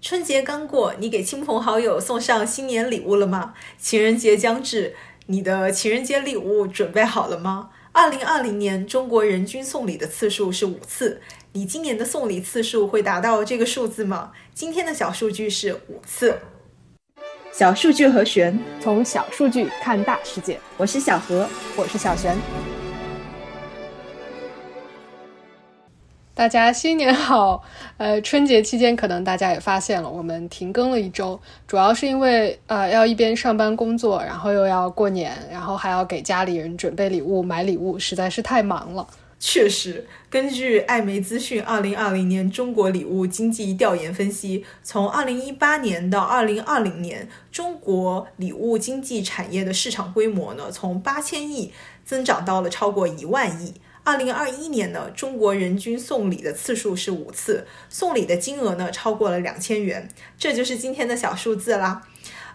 春节刚过，你给亲朋好友送上新年礼物了吗？情人节将至，你的情人节礼物准备好了吗？二零二零年中国人均送礼的次数是五次，你今年的送礼次数会达到这个数字吗？今天的小数据是五次。小数据和玄，从小数据看大世界。我是小何，我是小璇。大家新年好！呃，春节期间可能大家也发现了，我们停更了一周，主要是因为呃要一边上班工作，然后又要过年，然后还要给家里人准备礼物、买礼物，实在是太忙了。确实，根据艾媒资讯二零二零年中国礼物经济调研分析，从二零一八年到二零二零年，中国礼物经济产业的市场规模呢，从八千亿增长到了超过一万亿。二零二一年呢，中国人均送礼的次数是五次，送礼的金额呢超过了两千元，这就是今天的小数字啦。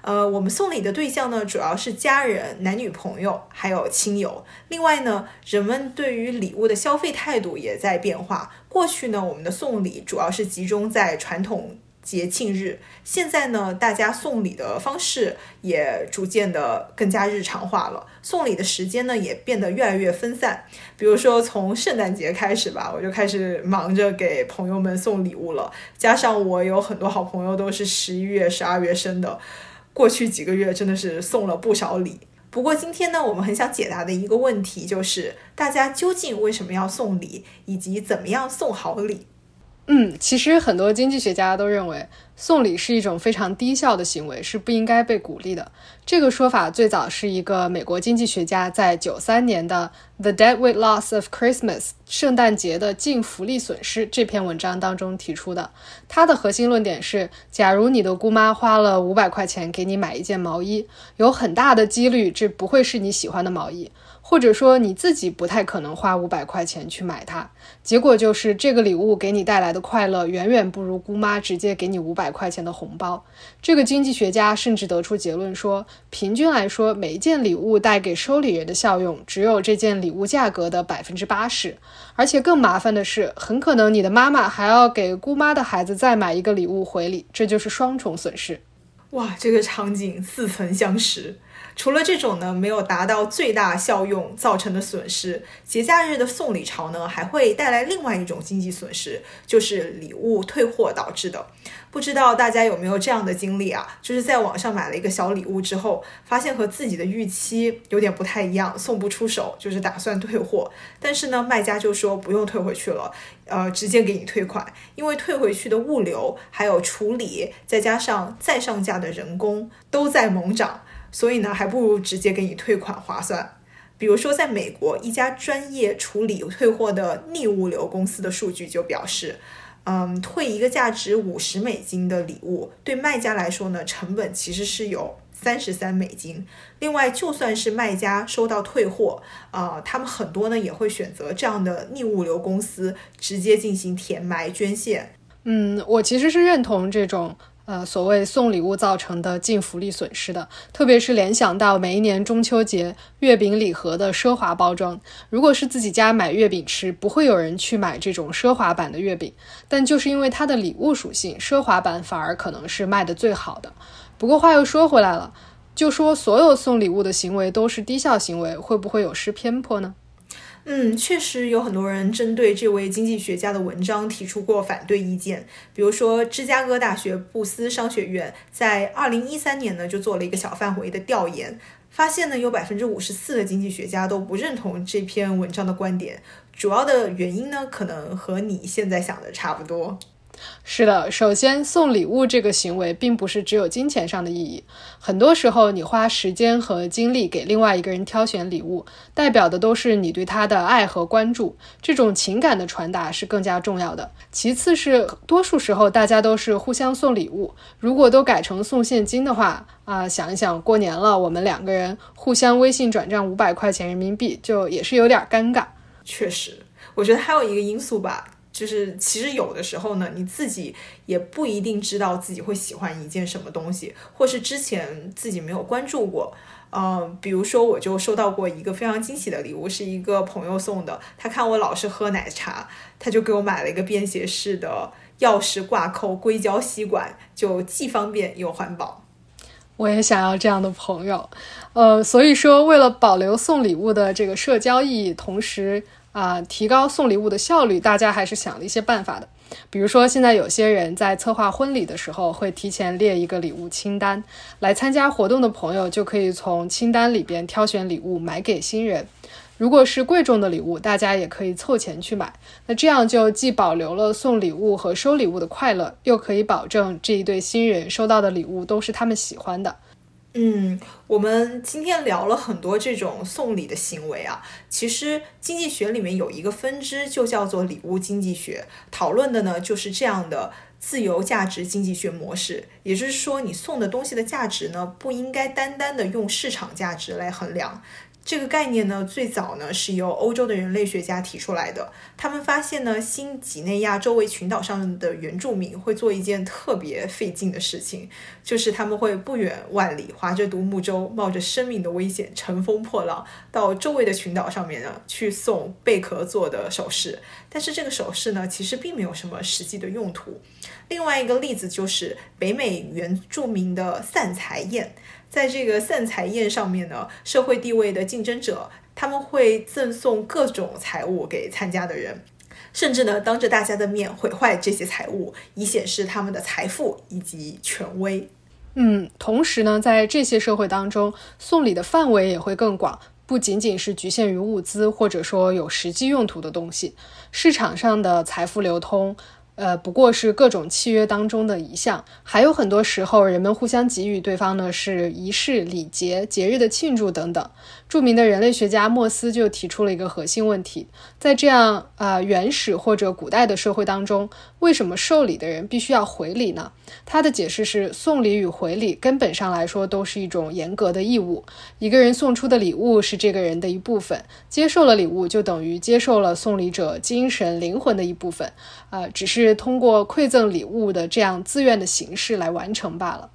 呃，我们送礼的对象呢，主要是家人、男女朋友，还有亲友。另外呢，人们对于礼物的消费态度也在变化。过去呢，我们的送礼主要是集中在传统。节庆日，现在呢，大家送礼的方式也逐渐的更加日常化了，送礼的时间呢也变得越来越分散。比如说从圣诞节开始吧，我就开始忙着给朋友们送礼物了。加上我有很多好朋友都是十一月、十二月生的，过去几个月真的是送了不少礼。不过今天呢，我们很想解答的一个问题就是，大家究竟为什么要送礼，以及怎么样送好礼？嗯，其实很多经济学家都认为送礼是一种非常低效的行为，是不应该被鼓励的。这个说法最早是一个美国经济学家在九三年的《The Deadweight Loss of Christmas》圣诞节的净福利损失这篇文章当中提出的。他的核心论点是：假如你的姑妈花了五百块钱给你买一件毛衣，有很大的几率这不会是你喜欢的毛衣。或者说你自己不太可能花五百块钱去买它，结果就是这个礼物给你带来的快乐远远不如姑妈直接给你五百百块钱的红包。这个经济学家甚至得出结论说，平均来说，每一件礼物带给收礼人的效用只有这件礼物价格的百分之八十。而且更麻烦的是，很可能你的妈妈还要给姑妈的孩子再买一个礼物回礼，这就是双重损失。哇，这个场景似曾相识。除了这种呢，没有达到最大效用造成的损失，节假日的送礼潮呢，还会带来另外一种经济损失，就是礼物退货导致的。不知道大家有没有这样的经历啊？就是在网上买了一个小礼物之后，发现和自己的预期有点不太一样，送不出手，就是打算退货。但是呢，卖家就说不用退回去了，呃，直接给你退款，因为退回去的物流还有处理，再加上再上架的人工都在猛涨。所以呢，还不如直接给你退款划算。比如说，在美国，一家专业处理退货的逆物流公司的数据就表示，嗯，退一个价值五十美金的礼物，对卖家来说呢，成本其实是有三十三美金。另外，就算是卖家收到退货，啊，他们很多呢也会选择这样的逆物流公司直接进行填埋捐献。嗯，我其实是认同这种。呃，所谓送礼物造成的净福利损失的，特别是联想到每一年中秋节月饼礼盒的奢华包装。如果是自己家买月饼吃，不会有人去买这种奢华版的月饼。但就是因为它的礼物属性，奢华版反而可能是卖的最好的。不过话又说回来了，就说所有送礼物的行为都是低效行为，会不会有失偏颇呢？嗯，确实有很多人针对这位经济学家的文章提出过反对意见。比如说，芝加哥大学布斯商学院在二零一三年呢就做了一个小范围的调研，发现呢有百分之五十四的经济学家都不认同这篇文章的观点。主要的原因呢，可能和你现在想的差不多。是的，首先送礼物这个行为并不是只有金钱上的意义，很多时候你花时间和精力给另外一个人挑选礼物，代表的都是你对他的爱和关注，这种情感的传达是更加重要的。其次是多数时候大家都是互相送礼物，如果都改成送现金的话，啊，想一想过年了，我们两个人互相微信转账五百块钱人民币，就也是有点尴尬。确实，我觉得还有一个因素吧。就是其实有的时候呢，你自己也不一定知道自己会喜欢一件什么东西，或是之前自己没有关注过。嗯，比如说我就收到过一个非常惊喜的礼物，是一个朋友送的。他看我老是喝奶茶，他就给我买了一个便携式的钥匙挂扣硅胶吸管，就既方便又环保。我也想要这样的朋友，呃，所以说为了保留送礼物的这个社交意义，同时啊提高送礼物的效率，大家还是想了一些办法的。比如说，现在有些人在策划婚礼的时候，会提前列一个礼物清单，来参加活动的朋友就可以从清单里边挑选礼物买给新人。如果是贵重的礼物，大家也可以凑钱去买。那这样就既保留了送礼物和收礼物的快乐，又可以保证这一对新人收到的礼物都是他们喜欢的。嗯，我们今天聊了很多这种送礼的行为啊。其实经济学里面有一个分支，就叫做礼物经济学，讨论的呢就是这样的自由价值经济学模式。也就是说，你送的东西的价值呢，不应该单单的用市场价值来衡量。这个概念呢，最早呢是由欧洲的人类学家提出来的。他们发现呢，新几内亚周围群岛上的原住民会做一件特别费劲的事情，就是他们会不远万里划着独木舟，冒着生命的危险，乘风破浪到周围的群岛上面呢去送贝壳做的首饰。但是这个首饰呢，其实并没有什么实际的用途。另外一个例子就是北美原住民的散财宴。在这个散财宴上面呢，社会地位的竞争者他们会赠送各种财物给参加的人，甚至呢当着大家的面毁坏这些财物，以显示他们的财富以及权威。嗯，同时呢，在这些社会当中，送礼的范围也会更广，不仅仅是局限于物资或者说有实际用途的东西，市场上的财富流通。呃，不过是各种契约当中的一项，还有很多时候，人们互相给予对方呢是仪式、礼节、节日的庆祝等等。著名的人类学家莫斯就提出了一个核心问题：在这样啊原始或者古代的社会当中，为什么受礼的人必须要回礼呢？他的解释是，送礼与回礼根本上来说都是一种严格的义务。一个人送出的礼物是这个人的一部分，接受了礼物就等于接受了送礼者精神灵魂的一部分。啊，只是通过馈赠礼物的这样自愿的形式来完成罢了。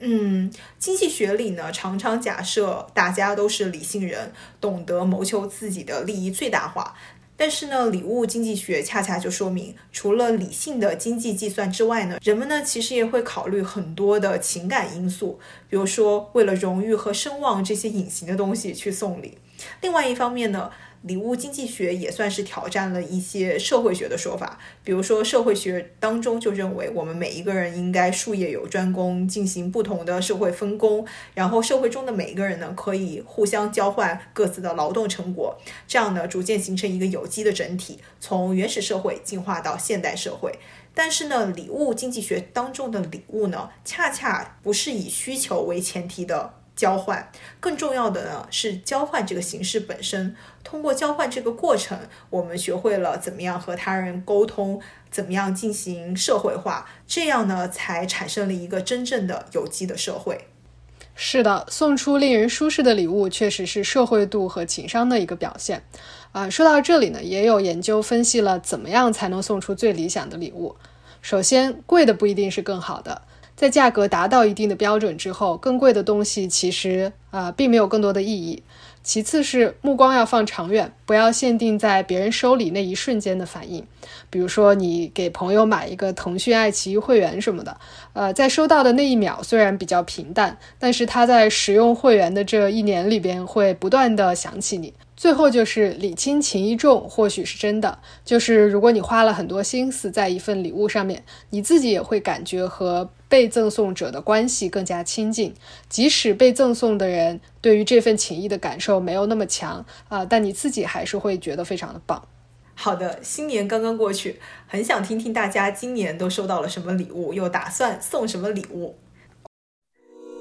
嗯，经济学里呢，常常假设大家都是理性人，懂得谋求自己的利益最大化。但是呢，礼物经济学恰恰就说明，除了理性的经济计算之外呢，人们呢其实也会考虑很多的情感因素，比如说为了荣誉和声望这些隐形的东西去送礼。另外一方面呢。礼物经济学也算是挑战了一些社会学的说法，比如说社会学当中就认为我们每一个人应该术业有专攻，进行不同的社会分工，然后社会中的每一个人呢可以互相交换各自的劳动成果，这样呢逐渐形成一个有机的整体，从原始社会进化到现代社会。但是呢，礼物经济学当中的礼物呢，恰恰不是以需求为前提的。交换更重要的呢是交换这个形式本身。通过交换这个过程，我们学会了怎么样和他人沟通，怎么样进行社会化，这样呢才产生了一个真正的有机的社会。是的，送出令人舒适的礼物，确实是社会度和情商的一个表现。啊，说到这里呢，也有研究分析了怎么样才能送出最理想的礼物。首先，贵的不一定是更好的。在价格达到一定的标准之后，更贵的东西其实啊并没有更多的意义。其次是目光要放长远，不要限定在别人收礼那一瞬间的反应。比如说，你给朋友买一个腾讯、爱奇艺会员什么的，呃，在收到的那一秒虽然比较平淡，但是他在使用会员的这一年里边会不断的想起你。最后就是礼轻情意重，或许是真的。就是如果你花了很多心思在一份礼物上面，你自己也会感觉和被赠送者的关系更加亲近。即使被赠送的人对于这份情谊的感受没有那么强啊，但你自己还是会觉得非常的棒。好的，新年刚刚过去，很想听听大家今年都收到了什么礼物，又打算送什么礼物。